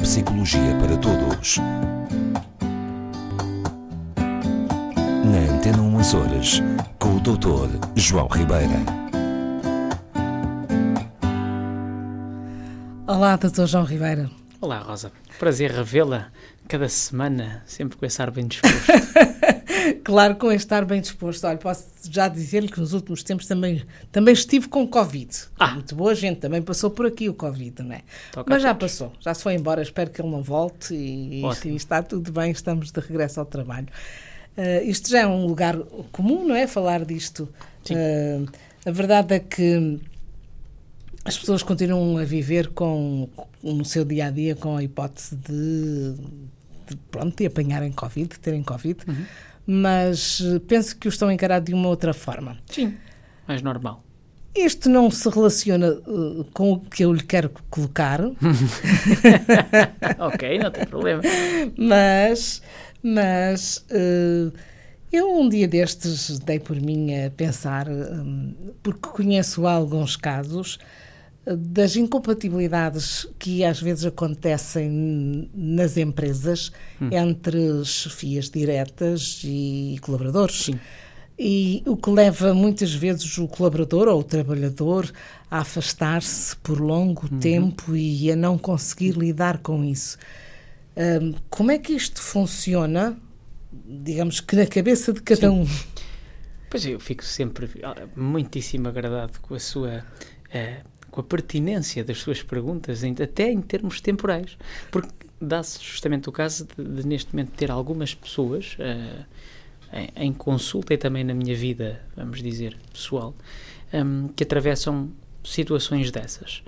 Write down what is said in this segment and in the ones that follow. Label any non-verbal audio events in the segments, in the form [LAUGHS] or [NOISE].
Neuropsicologia para Todos. Na Antena 1 Açores, com o Dr. João Ribeira. Olá, Dr. João Ribeira. Olá, Rosa. Prazer revê-la cada semana, sempre com esse ar bem disposto. [LAUGHS] claro, com este ar bem disposto. Olha, posso já dizer-lhe que nos últimos tempos também, também estive com Covid. Ah. Muito boa gente, também passou por aqui o Covid, não é? Toca Mas já todos. passou, já se foi embora. Espero que ele não volte e, e está tudo bem, estamos de regresso ao trabalho. Ah, isto já é um lugar comum, não é? Falar disto. Sim. Ah, a verdade é que as pessoas continuam a viver com, no seu dia a dia com a hipótese de, de, pronto, de apanharem Covid, de terem Covid, Uhum. Mas eh, penso que o estão a encarar de uma outra forma. Sim, mais normal. Isto não se relaciona eh, com o que eu lhe quero colocar, [LAUGHS] ok, não tem problema. mas, mas eh, eu um dia destes dei por mim a pensar, hum, porque conheço alguns casos das incompatibilidades que às vezes acontecem nas empresas entre chefias diretas e colaboradores. Sim. E o que leva muitas vezes o colaborador ou o trabalhador a afastar-se por longo tempo e a não conseguir lidar com isso. Hum, como é que isto funciona, digamos que na cabeça de cada um? Pois eu fico sempre ah, muitíssimo agradado com a sua. eh, com a pertinência das suas perguntas, até em termos temporais. Porque dá-se justamente o caso de, de, neste momento, ter algumas pessoas eh, em, em consulta e também na minha vida, vamos dizer, pessoal, hum, que atravessam situações dessas.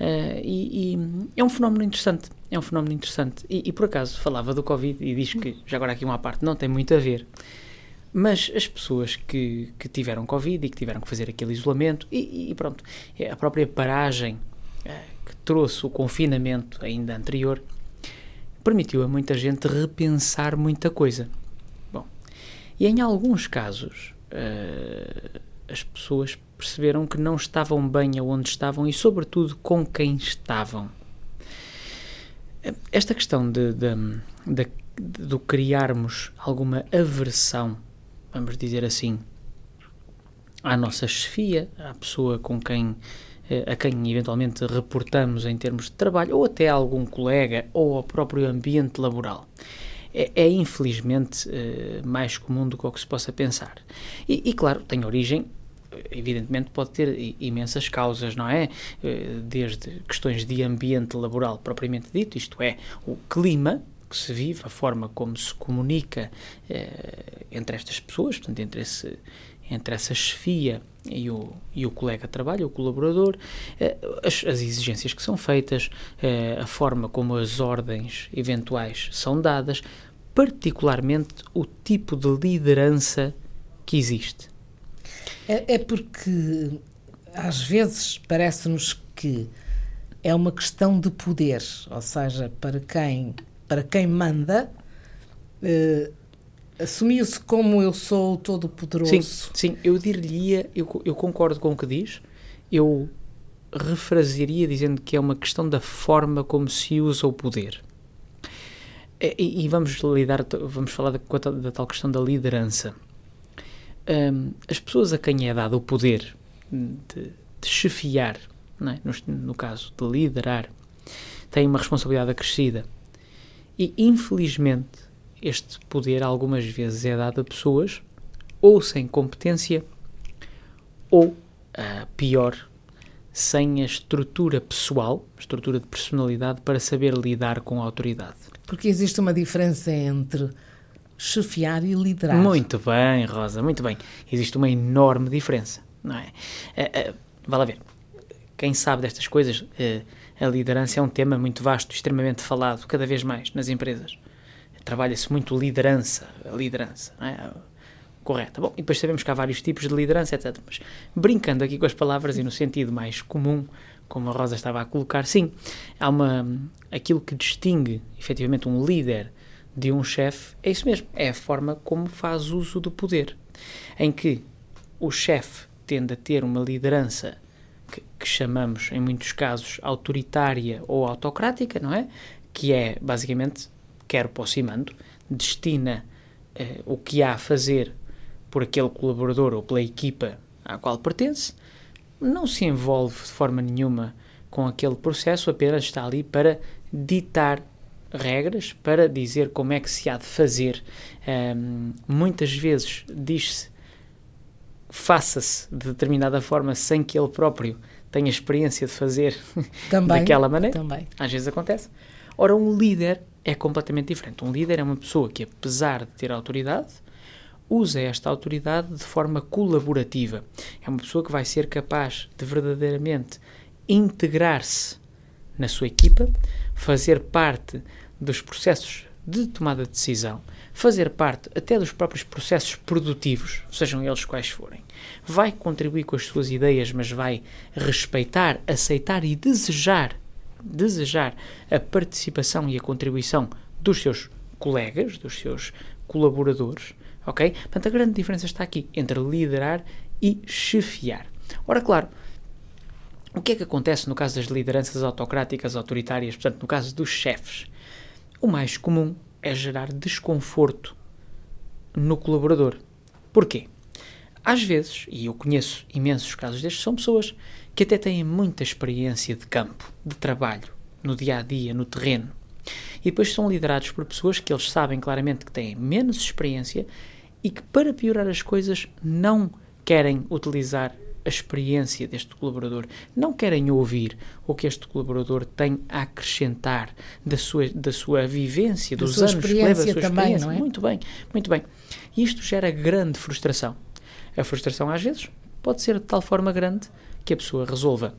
Eh, e, e é um fenómeno interessante. É um fenómeno interessante. E, e por acaso falava do Covid e diz que, já agora aqui uma parte, não tem muito a ver. Mas as pessoas que, que tiveram Covid e que tiveram que fazer aquele isolamento, e, e pronto, é a própria paragem eh, que trouxe o confinamento ainda anterior, permitiu a muita gente repensar muita coisa. Bom, e em alguns casos, eh, as pessoas perceberam que não estavam bem aonde estavam e, sobretudo, com quem estavam. Esta questão de, de, de, de, do criarmos alguma aversão, vamos dizer assim, à nossa chefia, à pessoa com quem eh, a quem eventualmente reportamos em termos de trabalho, ou até a algum colega, ou ao próprio ambiente laboral. É, é, infelizmente eh, mais comum do que o que se possa pensar. E, e, claro, tem origem, evidentemente pode ter imensas causas, não é? Eh, Desde questões de ambiente laboral propriamente dito, isto é, o clima que se vive, a forma como se comunica eh, entre estas pessoas, portanto, entre esse entre essa chefia e o, e o colega de trabalho, o colaborador, eh, as, as exigências que são feitas, eh, a forma como as ordens eventuais são dadas, particularmente o tipo de liderança que existe. É, é porque às vezes parece-nos que é uma questão de poder, ou seja, para quem, para quem manda, eh, assumiu-se como eu sou todo poderoso. Sim, sim, eu diria, eu, eu concordo com o que diz, eu refrasearia dizendo que é uma questão da forma como se usa o poder. E, e vamos lidar, vamos falar da, da tal questão da liderança. Hum, as pessoas a quem é dado o poder de, de chefiar, é? no, no caso de liderar, têm uma responsabilidade acrescida. E infelizmente este poder algumas vezes é dado a pessoas ou sem competência ou, ah, pior, sem a estrutura pessoal, estrutura de personalidade para saber lidar com a autoridade. Porque existe uma diferença entre chefiar e liderar. Muito bem, Rosa, muito bem. Existe uma enorme diferença, não é? Ah, vale a ver. Quem sabe destas coisas, ah, a liderança é um tema muito vasto, extremamente falado, cada vez mais nas empresas. Trabalha-se muito liderança, a liderança, não é? Correto. Bom, e depois sabemos que há vários tipos de liderança, etc. Mas brincando aqui com as palavras e no sentido mais comum, como a Rosa estava a colocar, sim, há uma aquilo que distingue efetivamente um líder de um chefe, é isso mesmo, é a forma como faz uso do poder, em que o chefe tende a ter uma liderança que, chamamos, em muitos casos, autoritária ou autocrática, não é? que é basicamente quer o aproximando, destina uh, o que há a fazer por aquele colaborador ou pela equipa à qual pertence, não se envolve de forma nenhuma com aquele processo, apenas está ali para ditar regras, para dizer como é que se há de fazer. Um, muitas vezes diz-se faça-se de determinada forma sem que ele próprio tenha experiência de fazer [LAUGHS] também, daquela maneira. Também. Às vezes acontece. Ora, um líder é completamente diferente. Um líder é uma pessoa que, apesar de ter autoridade, usa esta autoridade de forma colaborativa. É uma pessoa que vai ser capaz de verdadeiramente integrar-se na sua equipa, fazer parte dos processos de tomada de decisão, fazer parte até dos próprios processos produtivos, sejam eles quais forem. Vai contribuir com as suas ideias, mas vai respeitar, aceitar e desejar, desejar a participação e a contribuição dos seus colegas, dos seus colaboradores, ok? Portanto, a grande diferença está aqui entre liderar e chefiar. Ora, claro, o que é que acontece no caso das lideranças autocráticas, autoritárias, portanto, no caso dos chefes? O mais comum é gerar desconforto no colaborador. Porquê? Às vezes, e eu conheço imensos casos destes, são pessoas que até têm muita experiência de campo, de trabalho, no dia a dia, no terreno. E depois são liderados por pessoas que eles sabem claramente que têm menos experiência e que, para piorar as coisas, não querem utilizar a experiência deste colaborador, não querem ouvir o que este colaborador tem a acrescentar da sua, da sua vivência, da dos sua anos que leva a sua também, experiência. É? Muito bem, muito bem. Isto gera grande frustração. A frustração, às vezes, pode ser de tal forma grande que a pessoa resolva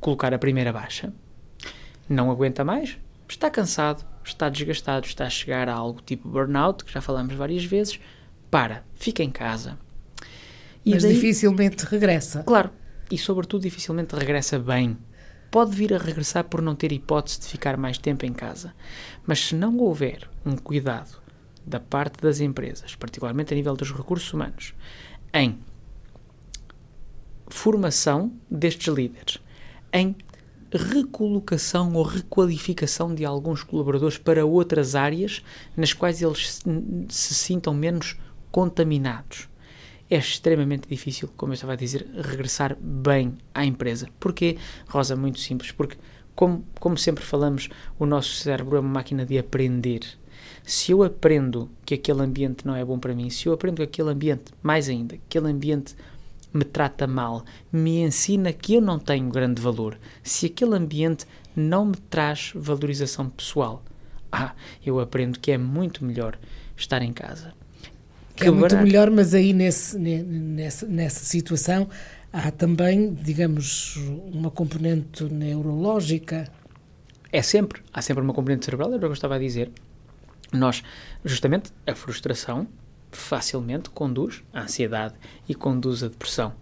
colocar a primeira baixa, não aguenta mais, está cansado, está desgastado, está a chegar a algo tipo burnout, que já falamos várias vezes, para, fica em casa, Mas daí, dificilmente regressa. Claro, e sobretudo dificilmente regressa bem. Pode vir a regressar por não ter hipótese de ficar mais tempo em casa. Mas se não houver um cuidado da parte das empresas, particularmente a nível dos recursos humanos, em formação destes líderes, em recolocação ou requalificação de alguns colaboradores para outras áreas nas quais eles se sintam menos contaminados é extremamente difícil, como eu estava a dizer, regressar bem à empresa. Porquê, Rosa? Muito simples. Porque, como, como sempre falamos, o nosso cérebro é uma máquina de aprender. Se eu aprendo que aquele ambiente não é bom para mim, se eu aprendo que aquele ambiente, mais ainda, aquele ambiente me trata mal, me ensina que eu não tenho grande valor, se aquele ambiente não me traz valorização pessoal, ah, eu aprendo que é muito melhor estar em casa que é muito melhor, mas aí nesse, nessa, nessa situação há também, digamos, uma componente neurológica. É sempre, há sempre uma componente cerebral, era o que eu estava a dizer. Nós, justamente, a frustração facilmente conduz à ansiedade e conduz à depressão.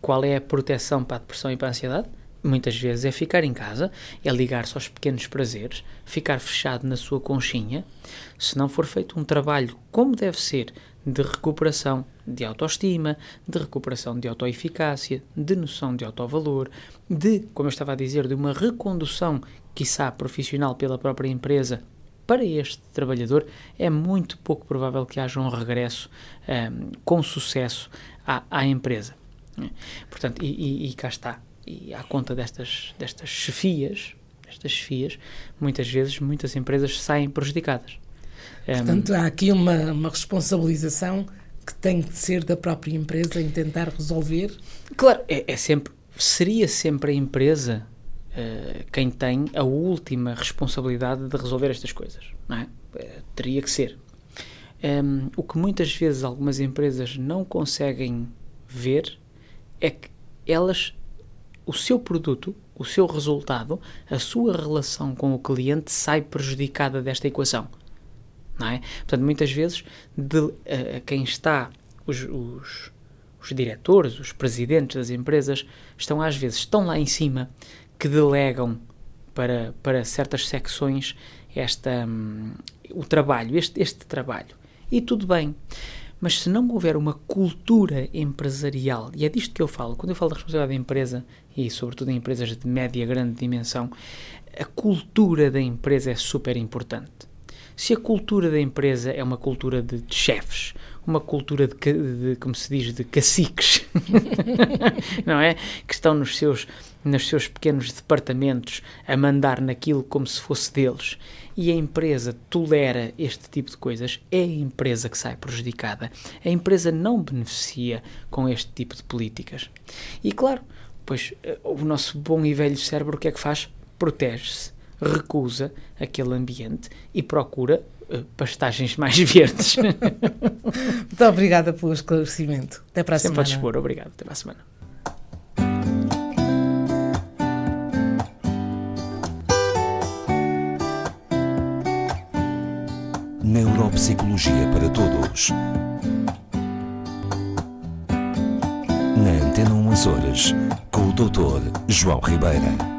Qual é a proteção para a depressão e para a ansiedade? muitas vezes é ficar em casa, é ligar-se aos pequenos prazeres, ficar fechado na sua conchinha. Se não for feito um trabalho como deve ser de recuperação de autoestima, de recuperação de autoeficácia, de noção de autovalor, de, como eu estava a dizer, de uma recondução, quiçá profissional pela própria empresa para este trabalhador, é muito pouco provável que haja um regresso um, com sucesso à, à empresa. Portanto, e, e, e cá está e à conta destas, destas chefias, destas chefias, muitas vezes muitas empresas saem prejudicadas. Portanto, um, há aqui uma, uma responsabilização que tem de ser da própria empresa em tentar resolver? Claro, é, é sempre, seria sempre a empresa uh, quem tem a última responsabilidade de resolver estas coisas, não é? Uh, teria que ser. Um, o que muitas vezes algumas empresas não conseguem ver é que elas o seu produto, o seu resultado, a sua relação com o cliente sai prejudicada desta equação. Não é? Portanto, muitas vezes, de, uh, quem está, os, os, os diretores, os presidentes das empresas, estão às vezes estão lá em cima que delegam para, para certas secções esta, um, o trabalho, este, este trabalho. E tudo bem. Mas se não houver uma cultura empresarial, e é disto que eu falo, quando eu falo de responsabilidade da empresa, e sobretudo em empresas de média, grande dimensão, a cultura da empresa é super importante. Se a cultura da empresa é uma cultura de, chefes, uma cultura de, de, como se diz, de caciques, [LAUGHS] não é? Que estão nos seus, nos seus pequenos departamentos a mandar naquilo como se fosse deles, e a empresa tolera este tipo de coisas, é a empresa que sai prejudicada. A empresa não beneficia com este tipo de políticas. E claro, pois eh, o nosso bom e velho cérebro o que é que faz? Protege-se, recusa aquele ambiente e procura uh, pastagens mais [LAUGHS] verdes. Muito obrigada pelo esclarecimento. Até para a Sempre semana. a dispor. Obrigado. Até para a semana. Neuropsicologia para todos. Na Antena 1 Açores, com o Dr. João Ribeira.